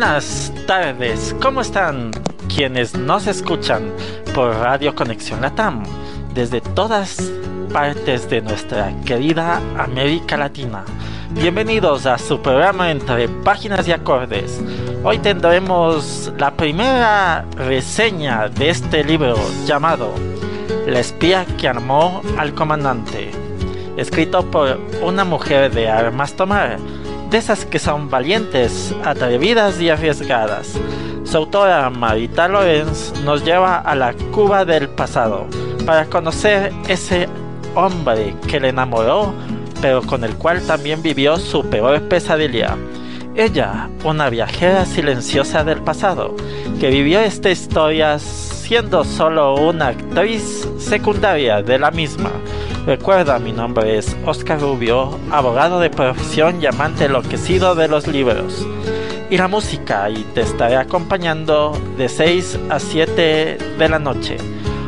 Buenas tardes, ¿cómo están quienes nos escuchan por Radio Conexión Latam desde todas partes de nuestra querida América Latina? Bienvenidos a su programa entre páginas y acordes. Hoy tendremos la primera reseña de este libro llamado La espía que armó al comandante, escrito por una mujer de armas tomar de esas que son valientes, atrevidas y arriesgadas. Su autora Marita Lorenz nos lleva a la Cuba del pasado para conocer ese hombre que le enamoró, pero con el cual también vivió su peor pesadilla. Ella, una viajera silenciosa del pasado, que vivió esta historia siendo solo una actriz secundaria de la misma. Recuerda, mi nombre es Oscar Rubio, abogado de profesión y amante enloquecido de los libros. Y la música, y te estaré acompañando de 6 a 7 de la noche,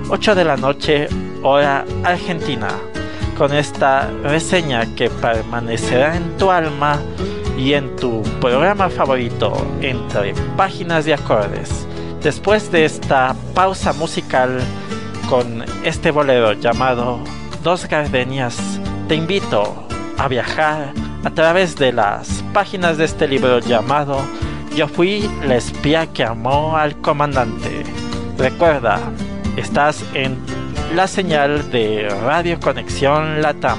8 de la noche, hora argentina, con esta reseña que permanecerá en tu alma y en tu programa favorito entre páginas y acordes. Después de esta pausa musical con este bolero llamado Dos Gardenias, te invito a viajar a través de las páginas de este libro llamado Yo fui la espía que amó al comandante. Recuerda, estás en la señal de Radio Conexión Latam.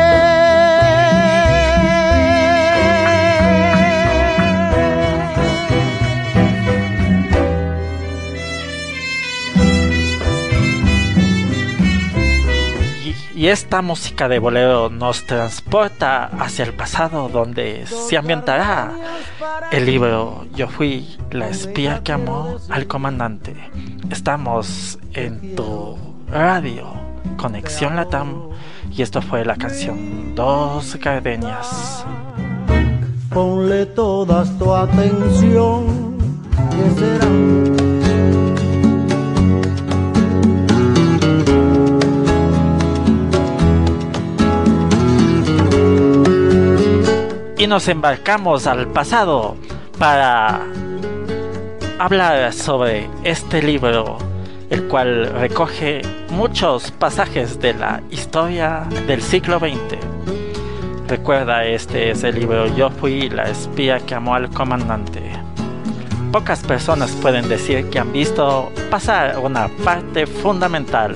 Y esta música de bolero nos transporta hacia el pasado donde se ambientará el libro Yo fui la espía que amó al comandante. Estamos en tu Radio Conexión Latam y esto fue la canción Dos Gardenias. Ponle toda tu atención, será y nos embarcamos al pasado para hablar sobre este libro, el cual recoge muchos pasajes de la historia del siglo XX. Recuerda, este es el libro Yo fui la espía que amó al comandante. Pocas personas pueden decir que han visto pasar una parte fundamental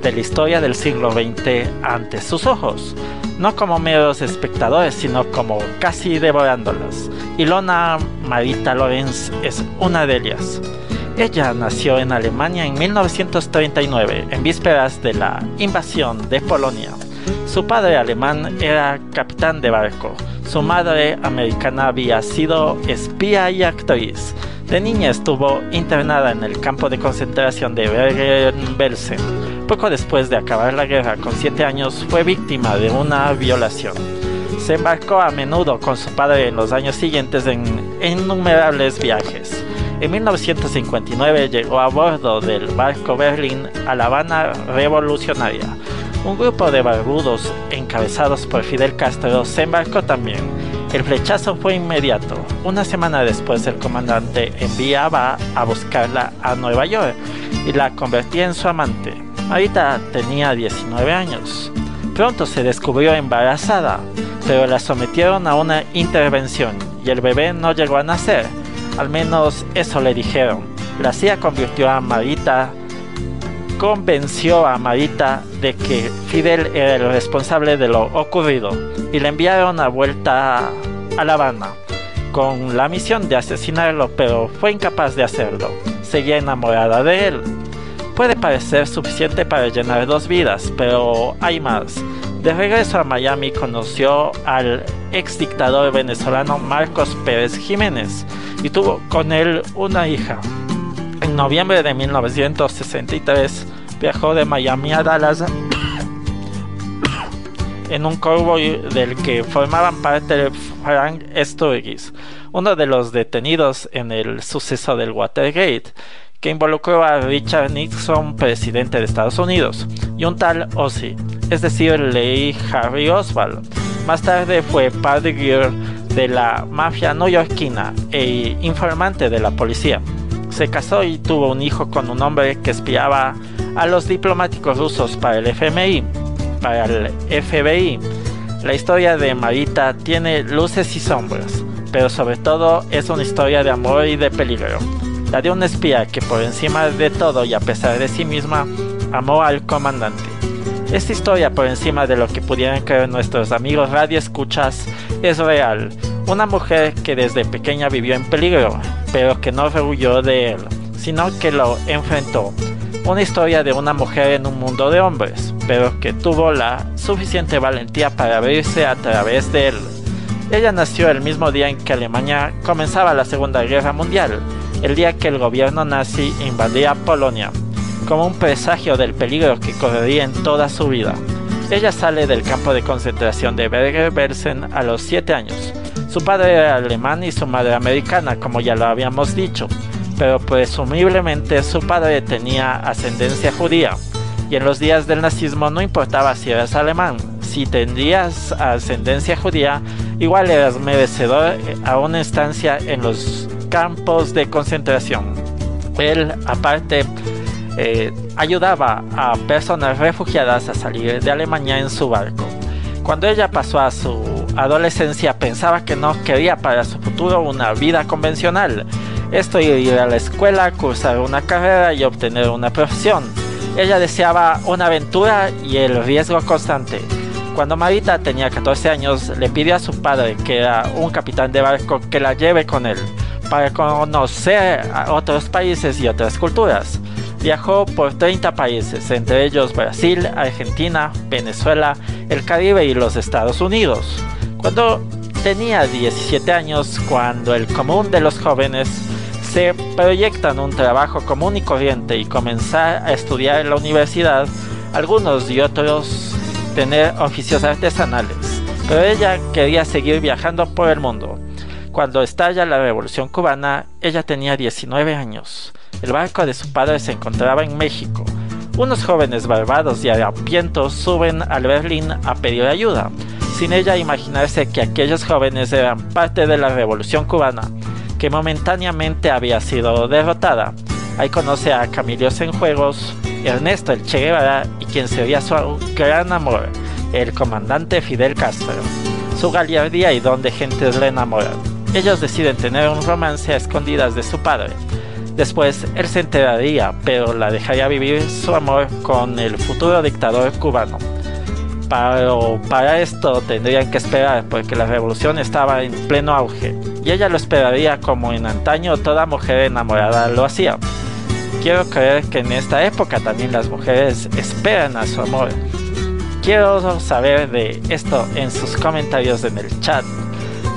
de la historia del siglo XX ante sus ojos no como meros espectadores, sino como casi devorándolas. Ilona Marita Lorenz es una de ellas. Ella nació en Alemania en 1939, en vísperas de la invasión de Polonia. Su padre alemán era capitán de barco. Su madre americana había sido espía y actriz. De niña estuvo internada en el campo de concentración de Bergen-Belsen. Poco después de acabar la guerra, con 7 años, fue víctima de una violación. Se embarcó a menudo con su padre en los años siguientes en innumerables viajes. En 1959 llegó a bordo del barco Berlin a La Habana Revolucionaria. Un grupo de barbudos encabezados por Fidel Castro se embarcó también el flechazo fue inmediato. Una semana después el comandante enviaba a buscarla a Nueva York y la convertía en su amante. Ahorita tenía 19 años. Pronto se descubrió embarazada, pero la sometieron a una intervención y el bebé no llegó a nacer. Al menos eso le dijeron. La CIA convirtió a Marita convenció a Marita de que Fidel era el responsable de lo ocurrido y le enviaron a vuelta a La Habana con la misión de asesinarlo, pero fue incapaz de hacerlo. Seguía enamorada de él. Puede parecer suficiente para llenar dos vidas, pero hay más. De regreso a Miami conoció al ex dictador venezolano Marcos Pérez Jiménez y tuvo con él una hija. En noviembre de 1963 viajó de Miami a Dallas en un convoy del que formaban parte Frank Sturgis, uno de los detenidos en el suceso del Watergate, que involucró a Richard Nixon, presidente de Estados Unidos, y un tal Ozzy, es decir, Lee Harry Oswald. Más tarde fue padre de la mafia neoyorquina e informante de la policía. Se casó y tuvo un hijo con un hombre que espiaba a los diplomáticos rusos para el FMI, para el FBI. La historia de Marita tiene luces y sombras, pero sobre todo es una historia de amor y de peligro. La de un espía que por encima de todo y a pesar de sí misma amó al comandante. Esta historia por encima de lo que pudieran creer nuestros amigos radio escuchas es real. Una mujer que desde pequeña vivió en peligro, pero que no rehuyó de él, sino que lo enfrentó. Una historia de una mujer en un mundo de hombres, pero que tuvo la suficiente valentía para abrirse a través de él. Ella nació el mismo día en que Alemania comenzaba la Segunda Guerra Mundial, el día que el gobierno nazi invadía Polonia, como un presagio del peligro que correría en toda su vida. Ella sale del campo de concentración de Bergen-Belsen a los 7 años su padre era alemán y su madre americana, como ya lo habíamos dicho, pero presumiblemente su padre tenía ascendencia judía. Y en los días del nazismo no importaba si eras alemán, si tendrías ascendencia judía, igual eras merecedor a una estancia en los campos de concentración. Él, aparte, eh, ayudaba a personas refugiadas a salir de Alemania en su barco. Cuando ella pasó a su adolescencia pensaba que no quería para su futuro una vida convencional. Esto ir a la escuela, cursar una carrera y obtener una profesión. Ella deseaba una aventura y el riesgo constante. Cuando Marita tenía 14 años, le pidió a su padre, que era un capitán de barco, que la lleve con él para conocer a otros países y otras culturas. Viajó por 30 países, entre ellos Brasil, Argentina, Venezuela, el Caribe y los Estados Unidos. Cuando tenía 17 años, cuando el común de los jóvenes se proyectan un trabajo común y corriente y comenzar a estudiar en la universidad, algunos y otros tener oficios artesanales, pero ella quería seguir viajando por el mundo. Cuando estalla la revolución cubana, ella tenía 19 años. El barco de su padre se encontraba en México. Unos jóvenes barbados y harapientos suben al Berlín a pedir ayuda, sin ella imaginarse que aquellos jóvenes eran parte de la revolución cubana que momentáneamente había sido derrotada. Ahí conoce a Camilo Juegos, Ernesto el Che Guevara y quien sería su gran amor, el comandante Fidel Castro. Su gallardía y don de gentes le enamoran. Ellos deciden tener un romance a escondidas de su padre. Después él se enteraría, pero la dejaría vivir su amor con el futuro dictador cubano. Pero para esto tendrían que esperar porque la revolución estaba en pleno auge y ella lo esperaría como en antaño toda mujer enamorada lo hacía. Quiero creer que en esta época también las mujeres esperan a su amor. Quiero saber de esto en sus comentarios en el chat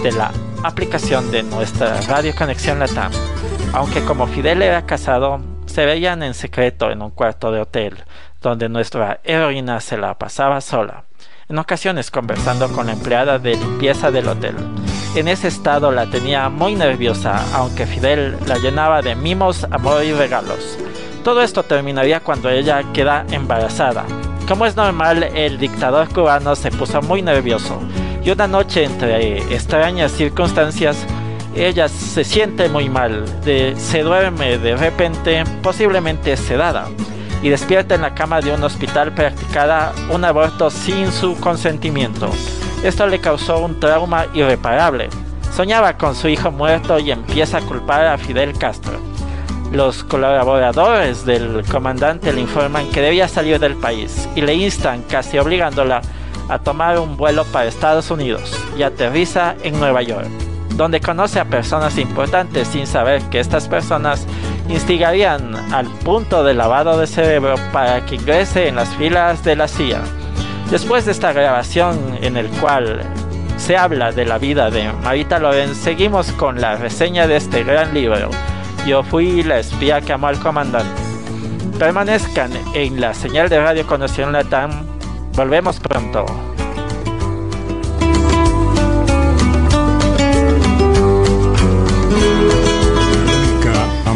de la aplicación de nuestra Radio Conexión Latam. Aunque como Fidel era casado, se veían en secreto en un cuarto de hotel donde nuestra heroína se la pasaba sola, en ocasiones conversando con la empleada de limpieza del hotel. En ese estado la tenía muy nerviosa, aunque Fidel la llenaba de mimos, amor y regalos. Todo esto terminaría cuando ella queda embarazada. Como es normal, el dictador cubano se puso muy nervioso y una noche entre extrañas circunstancias, ella se siente muy mal, se duerme de repente, posiblemente sedada y despierta en la cama de un hospital practicada un aborto sin su consentimiento. Esto le causó un trauma irreparable. Soñaba con su hijo muerto y empieza a culpar a Fidel Castro. Los colaboradores del comandante le informan que debía salir del país y le instan, casi obligándola, a tomar un vuelo para Estados Unidos y aterriza en Nueva York, donde conoce a personas importantes sin saber que estas personas instigarían al punto de lavado de cerebro para que ingrese en las filas de la CIA. Después de esta grabación en el cual se habla de la vida de Marita Lorenz, seguimos con la reseña de este gran libro. Yo fui la espía que amó al comandante. Permanezcan en la señal de radio Conexión Latam. Volvemos pronto.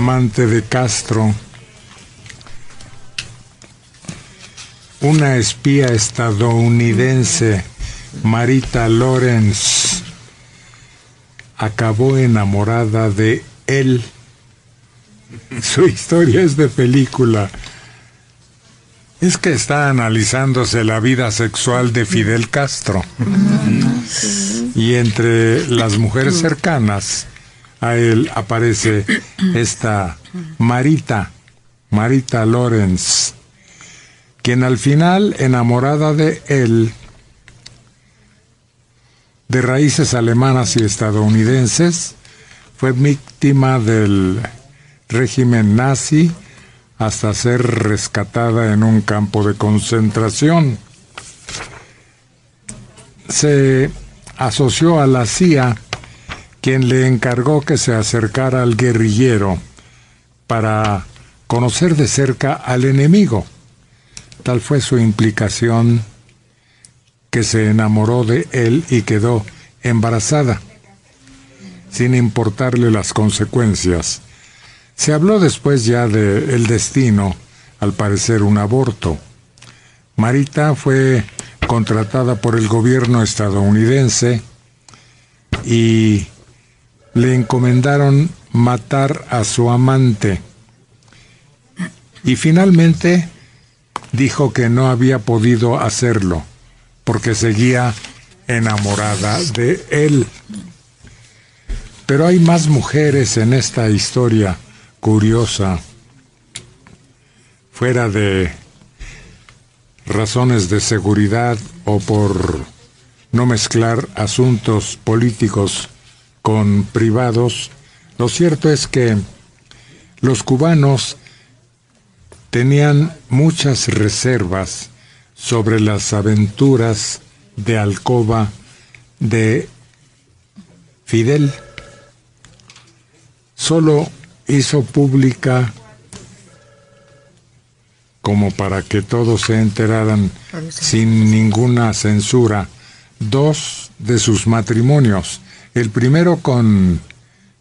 amante de Castro, una espía estadounidense, Marita Lawrence, acabó enamorada de él. Su historia es de película. Es que está analizándose la vida sexual de Fidel Castro. Y entre las mujeres cercanas, a él aparece esta Marita, Marita Lorenz, quien al final, enamorada de él, de raíces alemanas y estadounidenses, fue víctima del régimen nazi hasta ser rescatada en un campo de concentración. Se asoció a la CIA quien le encargó que se acercara al guerrillero para conocer de cerca al enemigo. Tal fue su implicación que se enamoró de él y quedó embarazada, sin importarle las consecuencias. Se habló después ya del el destino, al parecer un aborto. Marita fue contratada por el gobierno estadounidense y le encomendaron matar a su amante y finalmente dijo que no había podido hacerlo porque seguía enamorada de él. Pero hay más mujeres en esta historia curiosa, fuera de razones de seguridad o por no mezclar asuntos políticos con privados, lo cierto es que los cubanos tenían muchas reservas sobre las aventuras de alcoba de Fidel. Solo hizo pública como para que todos se enteraran sin ninguna censura dos de sus matrimonios. El primero con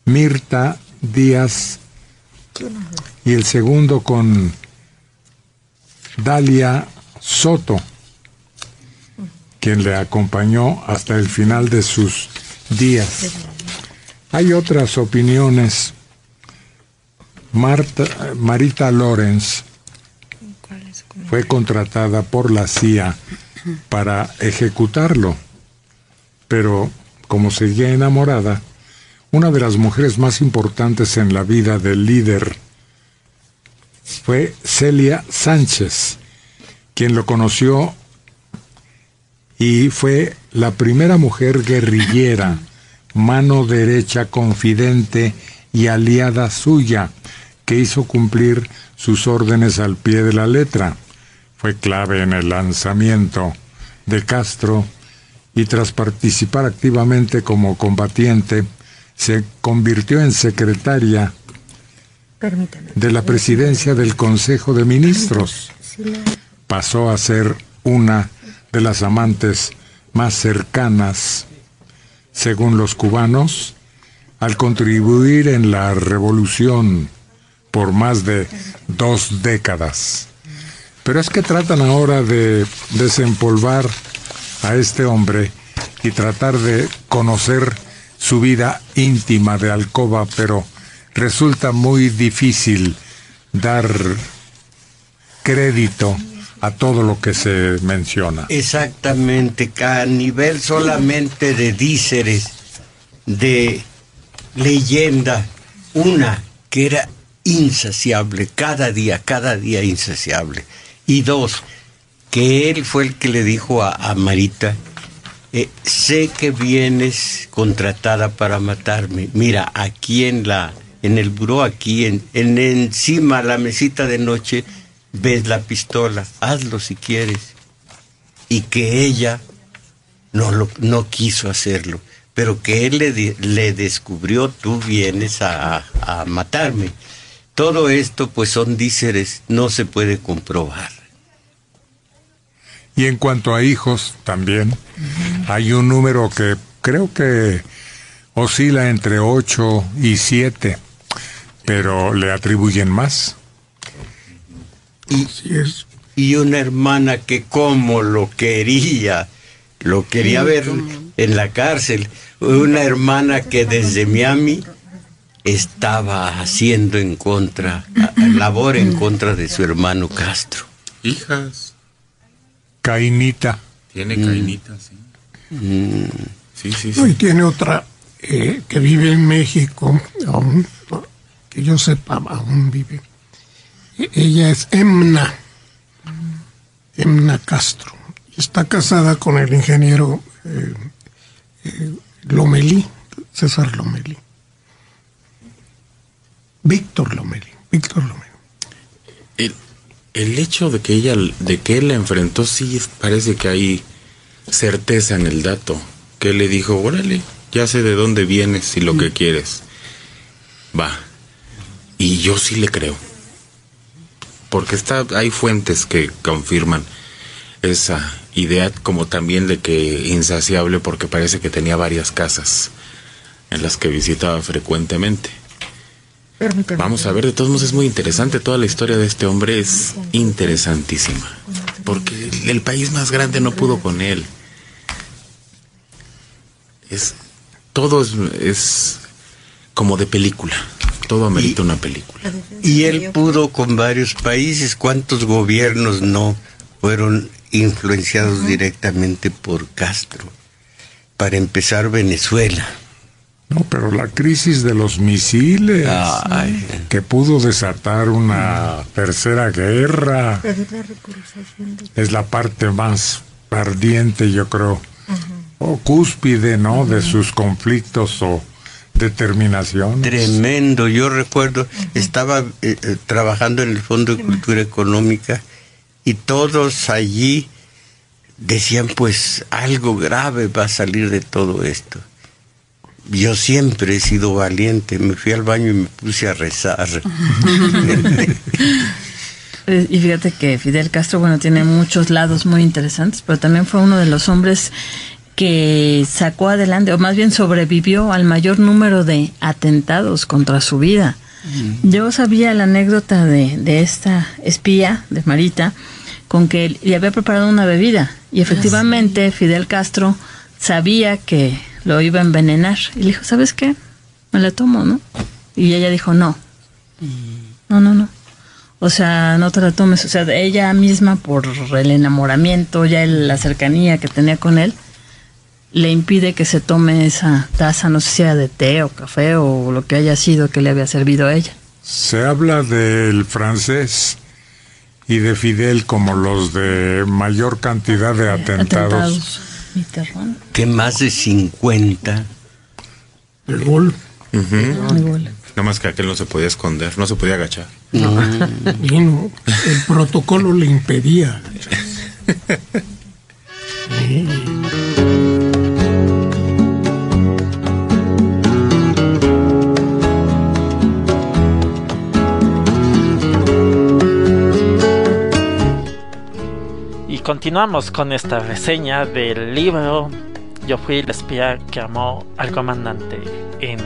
Mirta Díaz y el segundo con Dalia Soto, quien le acompañó hasta el final de sus días. Hay otras opiniones. Marita Lorenz fue contratada por la CIA para ejecutarlo, pero como seguía enamorada, una de las mujeres más importantes en la vida del líder fue Celia Sánchez, quien lo conoció y fue la primera mujer guerrillera, mano derecha, confidente y aliada suya, que hizo cumplir sus órdenes al pie de la letra. Fue clave en el lanzamiento de Castro y tras participar activamente como combatiente, se convirtió en secretaria de la presidencia del Consejo de Ministros. Pasó a ser una de las amantes más cercanas, según los cubanos, al contribuir en la revolución por más de dos décadas. Pero es que tratan ahora de desempolvar a este hombre y tratar de conocer su vida íntima de alcoba, pero resulta muy difícil dar crédito a todo lo que se menciona. Exactamente, a nivel solamente de díceres, de leyenda, una que era insaciable, cada día, cada día insaciable. Y dos, que él fue el que le dijo a, Marita, eh, sé que vienes contratada para matarme. Mira, aquí en la, en el buró, aquí en, en encima la mesita de noche, ves la pistola, hazlo si quieres. Y que ella no, lo, no quiso hacerlo, pero que él le, le descubrió, tú vienes a, a, matarme. Todo esto pues son díceres, no se puede comprobar. Y en cuanto a hijos, también hay un número que creo que oscila entre 8 y 7, pero le atribuyen más. Y, y una hermana que como lo quería, lo quería ver en la cárcel. Una hermana que desde Miami estaba haciendo en contra, labor en contra de su hermano Castro. Hijas. Cainita. Tiene Cainita, sí. Mm. Sí, sí, sí. y tiene otra eh, que vive en México, aún, que yo sepa, aún vive ella es Emna, Emna Castro. Está casada con el ingeniero eh, eh, Lomelí, César Lomelí. Víctor Lomelí, Víctor Lomelí. El, el hecho de que ella, de que él la enfrentó, sí parece que hay certeza en el dato. Que él le dijo, órale, ya sé de dónde vienes y lo que quieres. Va. Y yo sí le creo porque está, hay fuentes que confirman esa idea, como también de que insaciable porque parece que tenía varias casas en las que visitaba frecuentemente. Vamos a ver, de todos modos es muy interesante, toda la historia de este hombre es interesantísima, porque el país más grande no pudo con él. Es, todo es, es como de película. Todo amerita una película. Y él pudo con varios países. ¿Cuántos gobiernos no fueron influenciados directamente por Castro? Para empezar, Venezuela. No, pero la crisis de los misiles, que pudo desatar una tercera guerra, es la parte más ardiente, yo creo, o cúspide, ¿no? De sus conflictos o determinación. Tremendo. Yo recuerdo, estaba eh, eh, trabajando en el Fondo de Cultura Económica y todos allí decían, pues algo grave va a salir de todo esto. Yo siempre he sido valiente. Me fui al baño y me puse a rezar. Y fíjate que Fidel Castro, bueno, tiene muchos lados muy interesantes, pero también fue uno de los hombres que sacó adelante, o más bien sobrevivió al mayor número de atentados contra su vida. Yo sabía la anécdota de, de esta espía, de Marita, con que le había preparado una bebida y efectivamente Fidel Castro sabía que lo iba a envenenar y le dijo, ¿sabes qué? Me la tomo, ¿no? Y ella dijo, no, no, no, no. O sea, no te la tomes. O sea, ella misma, por el enamoramiento, ya el- la cercanía que tenía con él, le impide que se tome esa taza, no sé si era de té o café o lo que haya sido que le había servido a ella. Se habla del francés y de Fidel como los de mayor cantidad de atentados. Mitterrand. Que más de 50. El gol. Bueno. Nada más que aquel no se podía esconder, no se podía agachar. Y no, el protocolo le impedía. Sí. Continuamos con esta reseña del libro Yo fui el espía que amó al comandante en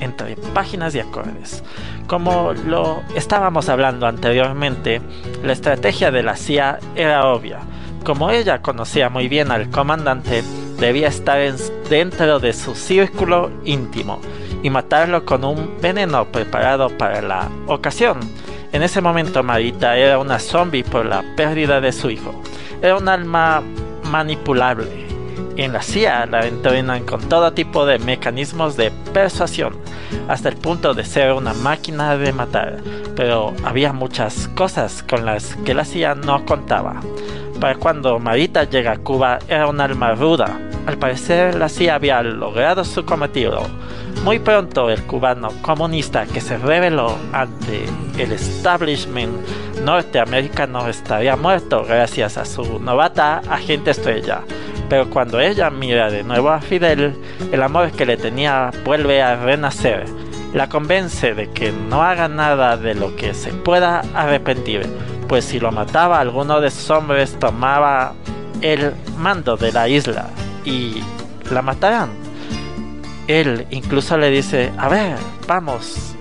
entre páginas y acordes. Como lo estábamos hablando anteriormente, la estrategia de la CIA era obvia. Como ella conocía muy bien al comandante, debía estar en- dentro de su círculo íntimo y matarlo con un veneno preparado para la ocasión. En ese momento Marita era una zombie por la pérdida de su hijo. Era un alma manipulable. En la CIA la entrenan con todo tipo de mecanismos de persuasión, hasta el punto de ser una máquina de matar. Pero había muchas cosas con las que la CIA no contaba. Para cuando Marita llega a Cuba era un alma ruda. Al parecer la CIA había logrado su cometido. Muy pronto el cubano comunista que se rebeló ante el establishment norteamericano estaría muerto gracias a su novata agente estrella. Pero cuando ella mira de nuevo a Fidel, el amor que le tenía vuelve a renacer. La convence de que no haga nada de lo que se pueda arrepentir, pues si lo mataba alguno de sus hombres tomaba el mando de la isla y la matarán. Él incluso le dice, a ver, vamos,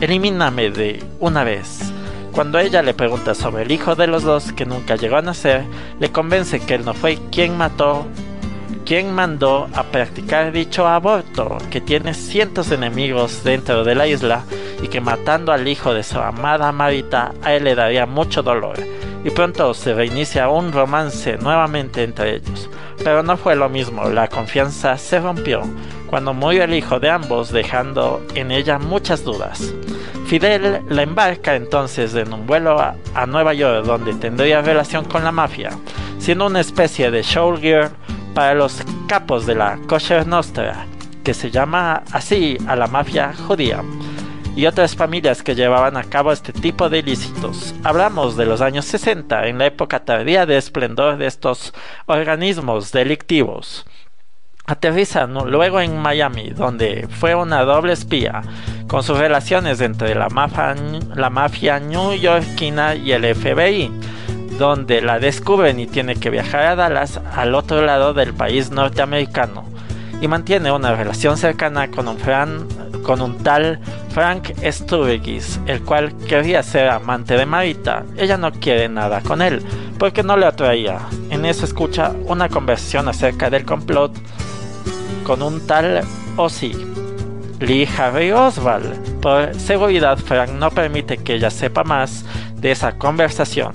elimíname de una vez. Cuando ella le pregunta sobre el hijo de los dos que nunca llegó a nacer, le convence que él no fue quien mató, quien mandó a practicar dicho aborto, que tiene cientos de enemigos dentro de la isla y que matando al hijo de su amada Marita a él le daría mucho dolor. Y pronto se reinicia un romance nuevamente entre ellos. Pero no fue lo mismo, la confianza se rompió cuando murió el hijo de ambos dejando en ella muchas dudas. Fidel la embarca entonces en un vuelo a, a Nueva York donde tendría relación con la mafia, siendo una especie de showgirl para los capos de la Kosher Nostra, que se llama así a la mafia judía, y otras familias que llevaban a cabo este tipo de ilícitos. Hablamos de los años 60, en la época tardía de esplendor de estos organismos delictivos. Aterriza ¿no? luego en Miami, donde fue una doble espía, con sus relaciones entre la mafia, la mafia newyorkina y el FBI, donde la descubren y tiene que viajar a Dallas, al otro lado del país norteamericano, y mantiene una relación cercana con un, Fran, con un tal Frank Sturgis, el cual quería ser amante de Marita. Ella no quiere nada con él, porque no le atraía. En eso escucha una conversación acerca del complot con un tal Ozzy. Lee Harvey Oswald. Por seguridad, Frank no permite que ella sepa más de esa conversación.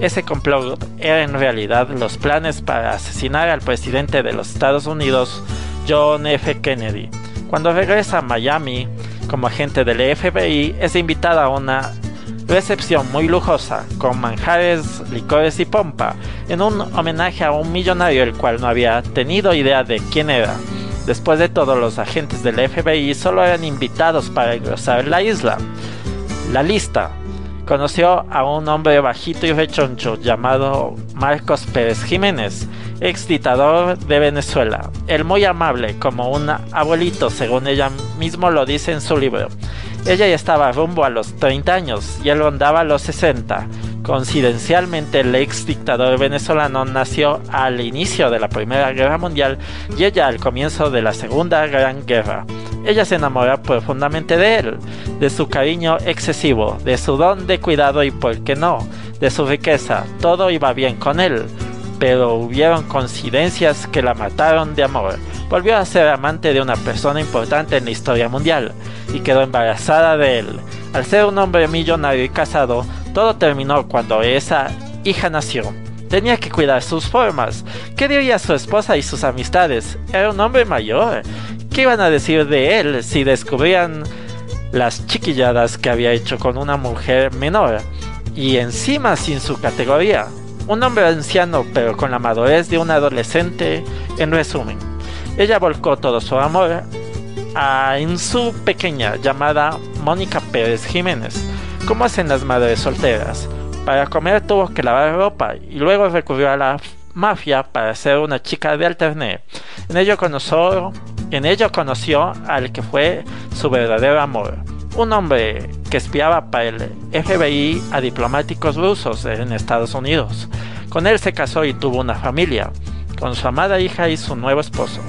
Ese complot era en realidad los planes para asesinar al presidente de los Estados Unidos, John F. Kennedy. Cuando regresa a Miami como agente del FBI, es invitada a una recepción muy lujosa, con manjares, licores y pompa, en un homenaje a un millonario el cual no había tenido idea de quién era. Después de todo, los agentes del FBI solo eran invitados para engrosar la isla. La lista conoció a un hombre bajito y rechoncho llamado Marcos Pérez Jiménez, ex dictador de Venezuela. El muy amable, como un abuelito, según ella mismo lo dice en su libro. Ella ya estaba rumbo a los 30 años y él rondaba los 60. Coincidencialmente, el ex dictador venezolano nació al inicio de la Primera Guerra Mundial y ella al comienzo de la Segunda Gran Guerra. Ella se enamoró profundamente de él, de su cariño excesivo, de su don de cuidado y, por qué no, de su riqueza. Todo iba bien con él, pero hubieron coincidencias que la mataron de amor. Volvió a ser amante de una persona importante en la historia mundial y quedó embarazada de él. Al ser un hombre millonario y casado, todo terminó cuando esa hija nació. Tenía que cuidar sus formas. ¿Qué diría su esposa y sus amistades? Era un hombre mayor. ¿Qué iban a decir de él si descubrían las chiquilladas que había hecho con una mujer menor? Y encima sin su categoría. Un hombre anciano pero con la madurez de un adolescente, en resumen. Ella volcó todo su amor en su pequeña llamada Mónica Pérez Jiménez, como hacen las madres solteras. Para comer tuvo que lavar ropa y luego recurrió a la mafia para ser una chica de alterné. En ello conoció, en ello conoció al que fue su verdadero amor, un hombre que espiaba para el FBI a diplomáticos rusos en Estados Unidos. Con él se casó y tuvo una familia, con su amada hija y su nuevo esposo.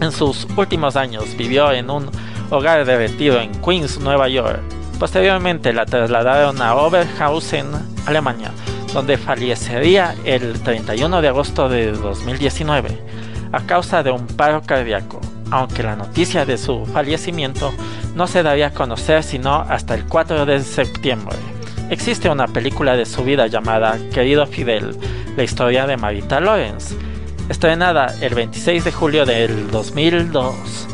En sus últimos años vivió en un hogar de retiro en Queens, Nueva York. Posteriormente la trasladaron a Oberhausen, Alemania, donde fallecería el 31 de agosto de 2019 a causa de un paro cardíaco, aunque la noticia de su fallecimiento no se daría a conocer sino hasta el 4 de septiembre. Existe una película de su vida llamada Querido Fidel, la historia de Marita Lorenz, estrenada el 26 de julio del 2002.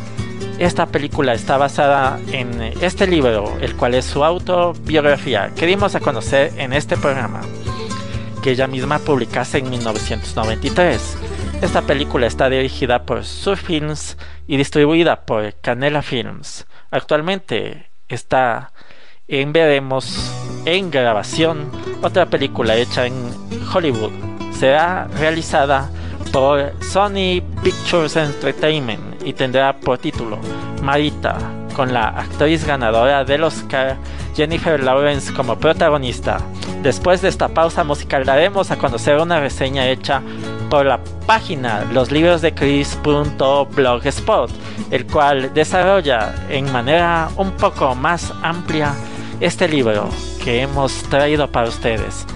Esta película está basada en este libro, el cual es su autobiografía que dimos a conocer en este programa, que ella misma publicase en 1993. Esta película está dirigida por Surf Films y distribuida por Canela Films. Actualmente está en veremos en grabación otra película hecha en Hollywood. Será realizada por Sony Pictures Entertainment y tendrá por título Marita, con la actriz ganadora del Oscar Jennifer Lawrence como protagonista. Después de esta pausa musical daremos a conocer una reseña hecha por la página loslibrodecris.blogspot, el cual desarrolla en manera un poco más amplia este libro que hemos traído para ustedes,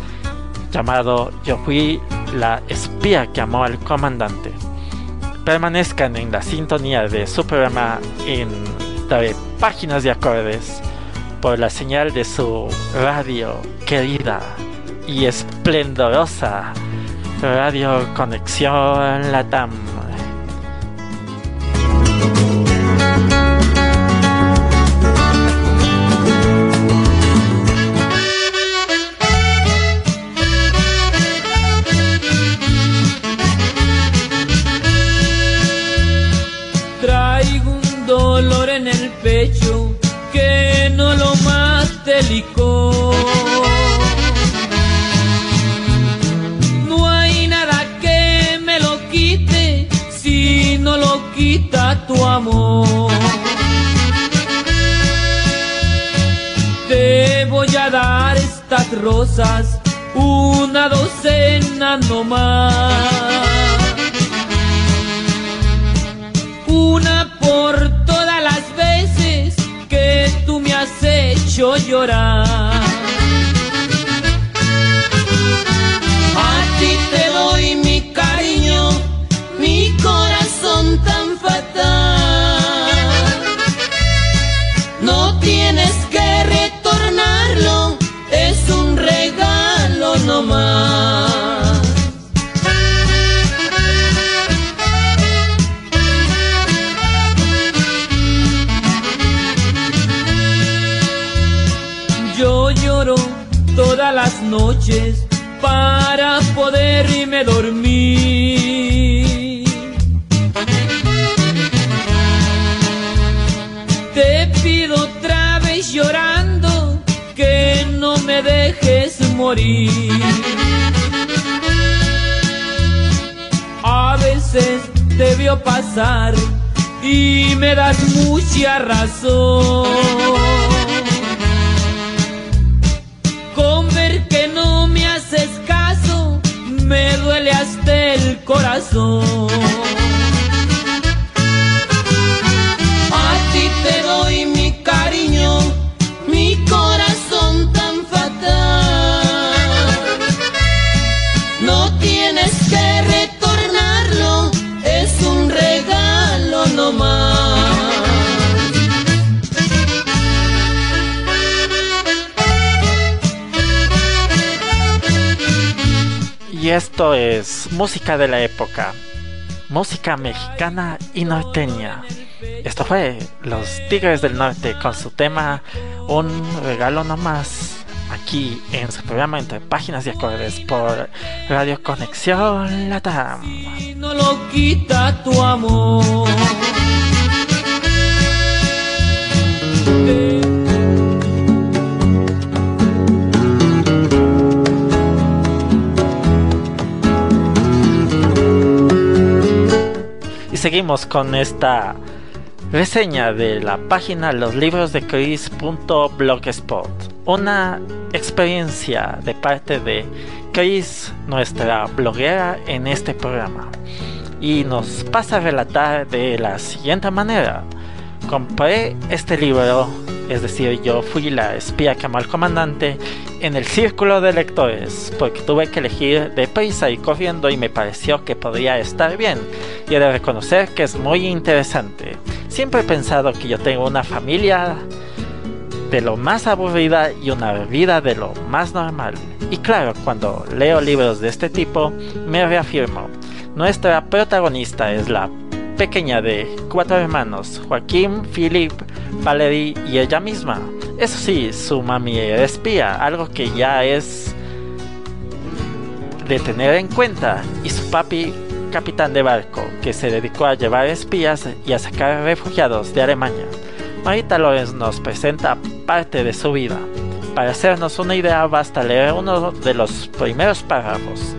llamado Yo fui la espía que amó al comandante. Permanezcan en la sintonía de su programa en páginas de acordes por la señal de su radio querida y esplendorosa Radio Conexión Latam. Rosas, una docena no más. Una por todas las veces que tú me has hecho llorar. Para poder irme dormir. llorando que no me dejes morir. te vio pasar y me das mucha razón. Hasta esto es música de la época, música mexicana y norteña. Esto fue Los Tigres del Norte con su tema Un regalo nomás aquí en su programa entre páginas y acordes por Radio Conexión Latam. No lo quita tu amor. Seguimos con esta reseña de la página Los Libros de Chris.blogspot. Una experiencia de parte de Chris, nuestra bloguera en este programa. Y nos pasa a relatar de la siguiente manera. Compré este libro, es decir, yo fui la espía que amó al comandante en el círculo de lectores, porque tuve que elegir deprisa y corriendo y me pareció que podría estar bien. Y he de reconocer que es muy interesante. Siempre he pensado que yo tengo una familia de lo más aburrida y una vida de lo más normal. Y claro, cuando leo libros de este tipo, me reafirmo. Nuestra protagonista es la pequeña de cuatro hermanos, Joaquín, Philip, Valerie y ella misma. Eso sí, su mami era espía, algo que ya es de tener en cuenta, y su papi, capitán de barco, que se dedicó a llevar espías y a sacar refugiados de Alemania. Marita Lorenz nos presenta parte de su vida. Para hacernos una idea basta leer uno de los primeros párrafos.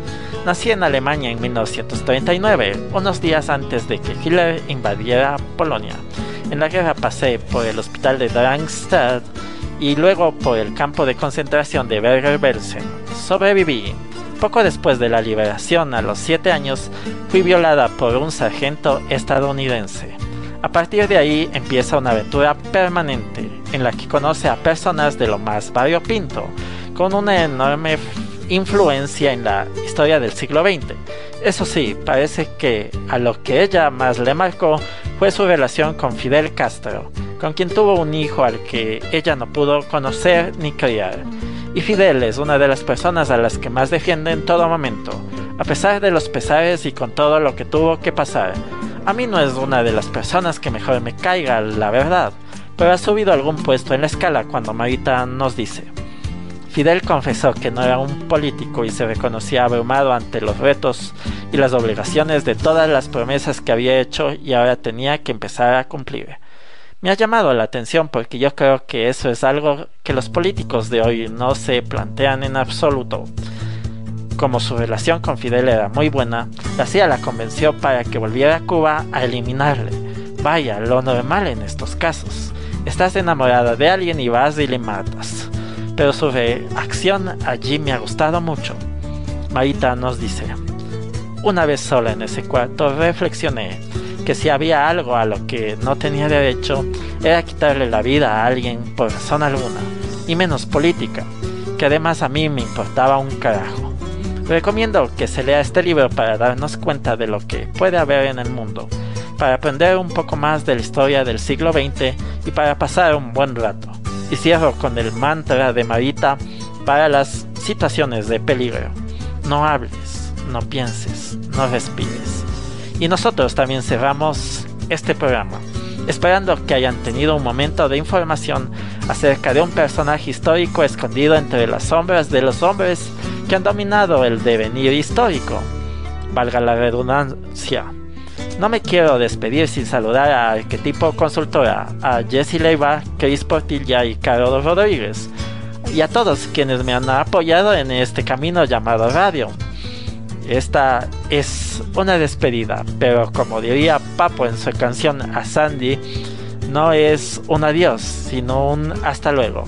Nací en Alemania en 1939, unos días antes de que Hitler invadiera Polonia. En la guerra pasé por el hospital de Darmstadt y luego por el campo de concentración de Bergen-Belsen. Sobreviví. Poco después de la liberación, a los 7 años, fui violada por un sargento estadounidense. A partir de ahí empieza una aventura permanente en la que conoce a personas de lo más variopinto, con una enorme influencia en la historia del siglo XX. Eso sí, parece que a lo que ella más le marcó fue su relación con Fidel Castro, con quien tuvo un hijo al que ella no pudo conocer ni criar. Y Fidel es una de las personas a las que más defiende en todo momento, a pesar de los pesares y con todo lo que tuvo que pasar. A mí no es una de las personas que mejor me caiga, la verdad, pero ha subido algún puesto en la escala cuando Marita nos dice. Fidel confesó que no era un político y se reconocía abrumado ante los retos y las obligaciones de todas las promesas que había hecho y ahora tenía que empezar a cumplir. Me ha llamado la atención porque yo creo que eso es algo que los políticos de hoy no se plantean en absoluto. Como su relación con Fidel era muy buena, la CIA la convenció para que volviera a Cuba a eliminarle. Vaya, lo normal en estos casos. Estás enamorada de alguien y vas y le matas pero su reacción allí me ha gustado mucho. Marita nos dice, una vez sola en ese cuarto reflexioné que si había algo a lo que no tenía derecho era quitarle la vida a alguien por razón alguna, y menos política, que además a mí me importaba un carajo. Recomiendo que se lea este libro para darnos cuenta de lo que puede haber en el mundo, para aprender un poco más de la historia del siglo XX y para pasar un buen rato. Y cierro con el mantra de Marita para las situaciones de peligro. No hables, no pienses, no respires. Y nosotros también cerramos este programa, esperando que hayan tenido un momento de información acerca de un personaje histórico escondido entre las sombras de los hombres que han dominado el devenir histórico. Valga la redundancia. No me quiero despedir sin saludar a Arquetipo Consultora, a Jesse Leiva, Chris Portilla y Carlos Rodríguez, y a todos quienes me han apoyado en este camino llamado radio. Esta es una despedida, pero como diría Papo en su canción a Sandy, no es un adiós, sino un hasta luego.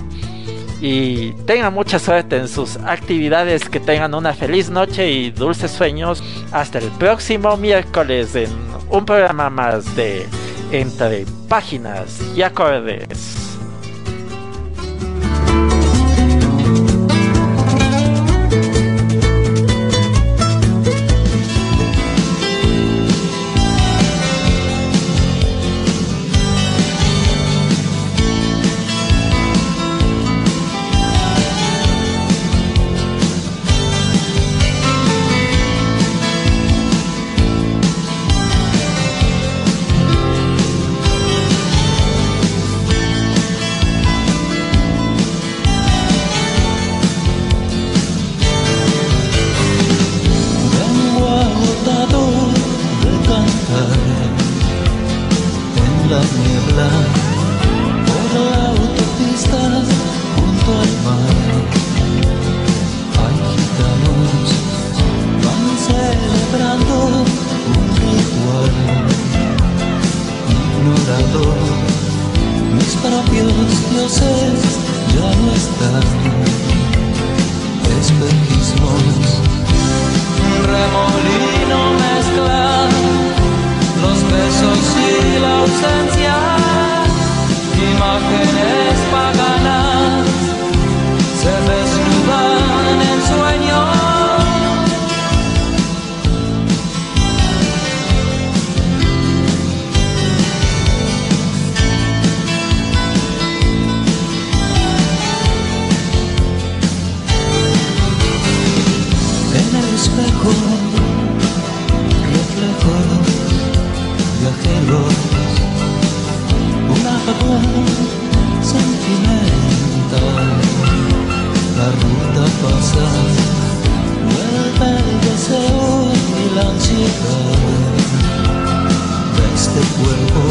Y tengan mucha suerte en sus actividades, que tengan una feliz noche y dulces sueños. Hasta el próximo miércoles en un programa más de Entre Páginas y Acordes. Mis propios dioses ya no están. Espejismos, remolino mezclan los besos y la ausencia. Imagen cosas, vuelve el deseo y la ansiedad de este cuerpo.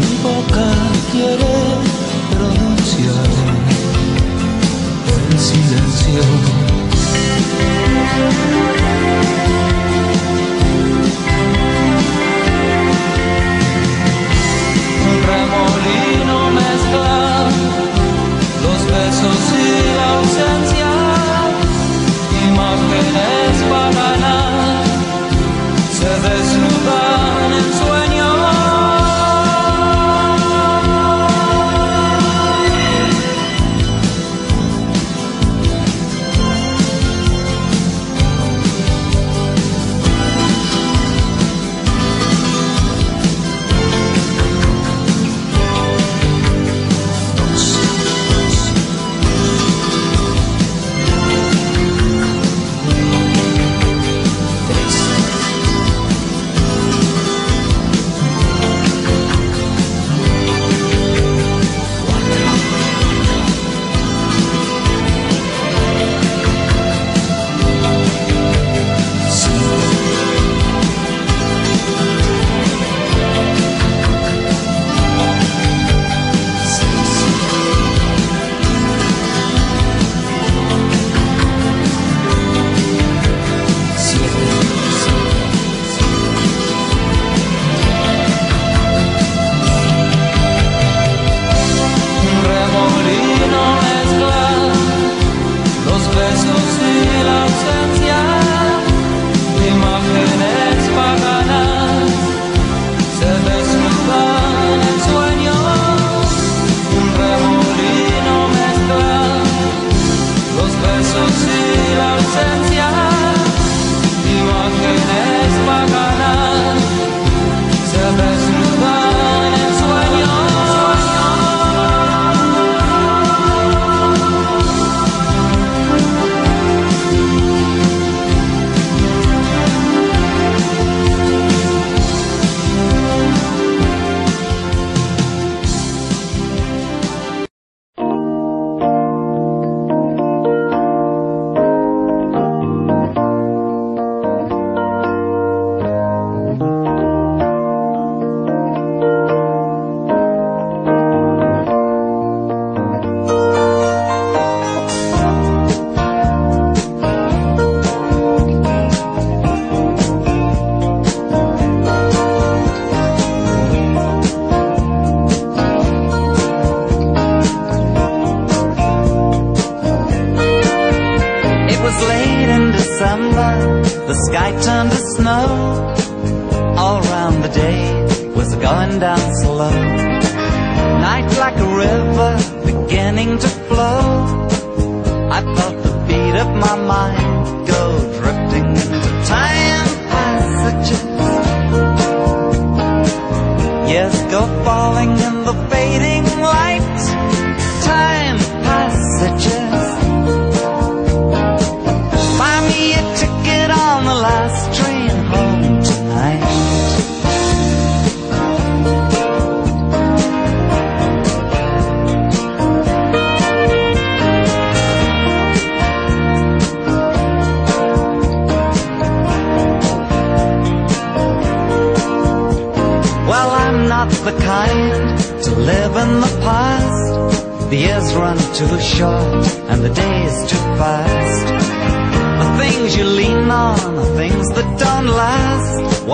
Mi boca quiere pronunciar el silencio. Un remolino mezcla los besos y la ausencia. Falling in the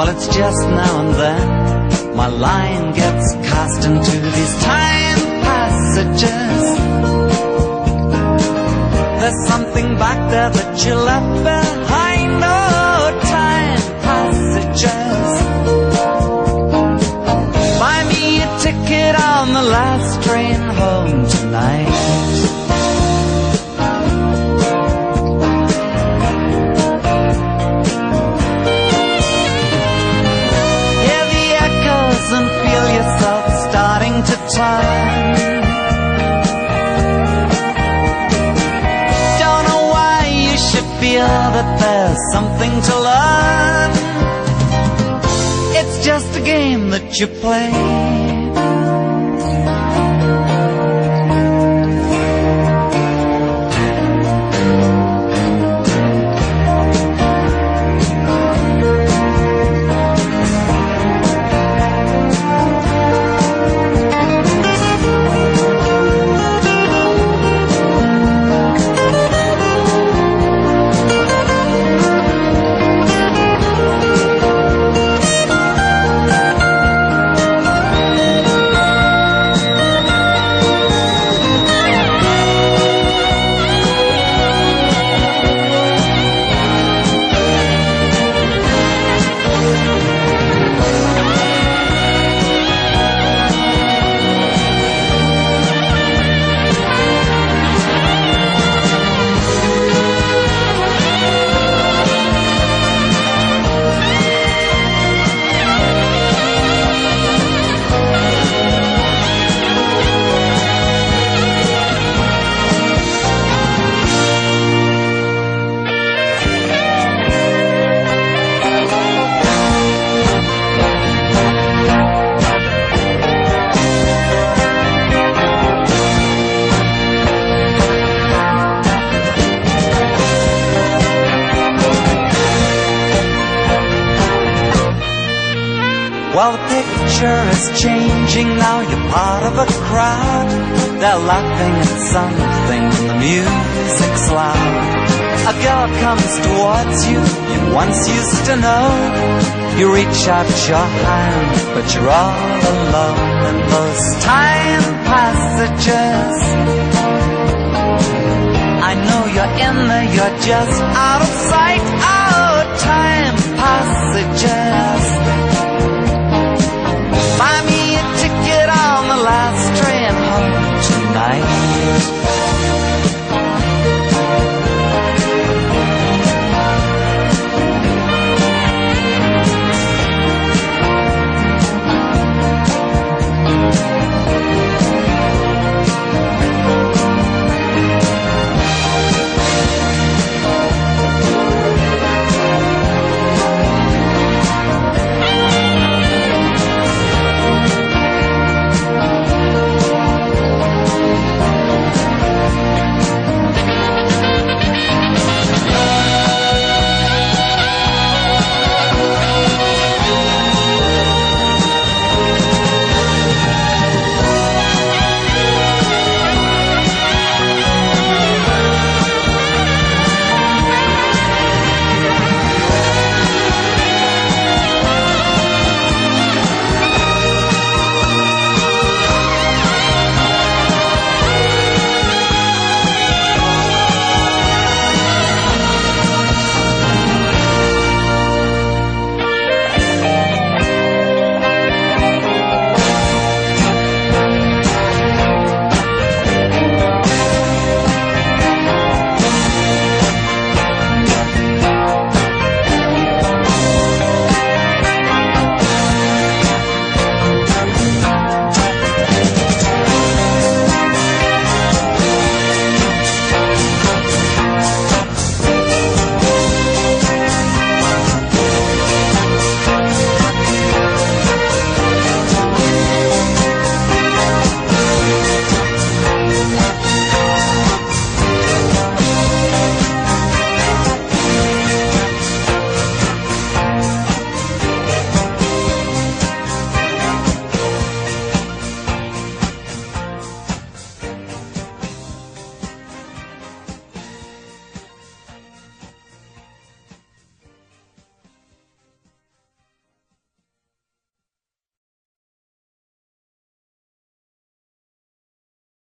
Well, it's just now and then my line gets cast into these time passages. There's something back there that you left behind. Oh, time passages. Buy me a ticket on the last train home tonight. Something to learn. It's just a game that you play. While the picture is changing now, you're part of a crowd. They're laughing at something, the music's loud. A girl comes towards you, you once used to know. You reach out your hand, but you're all alone in those time passages. I know you're in there, you're just out of sight. Oh, time passages.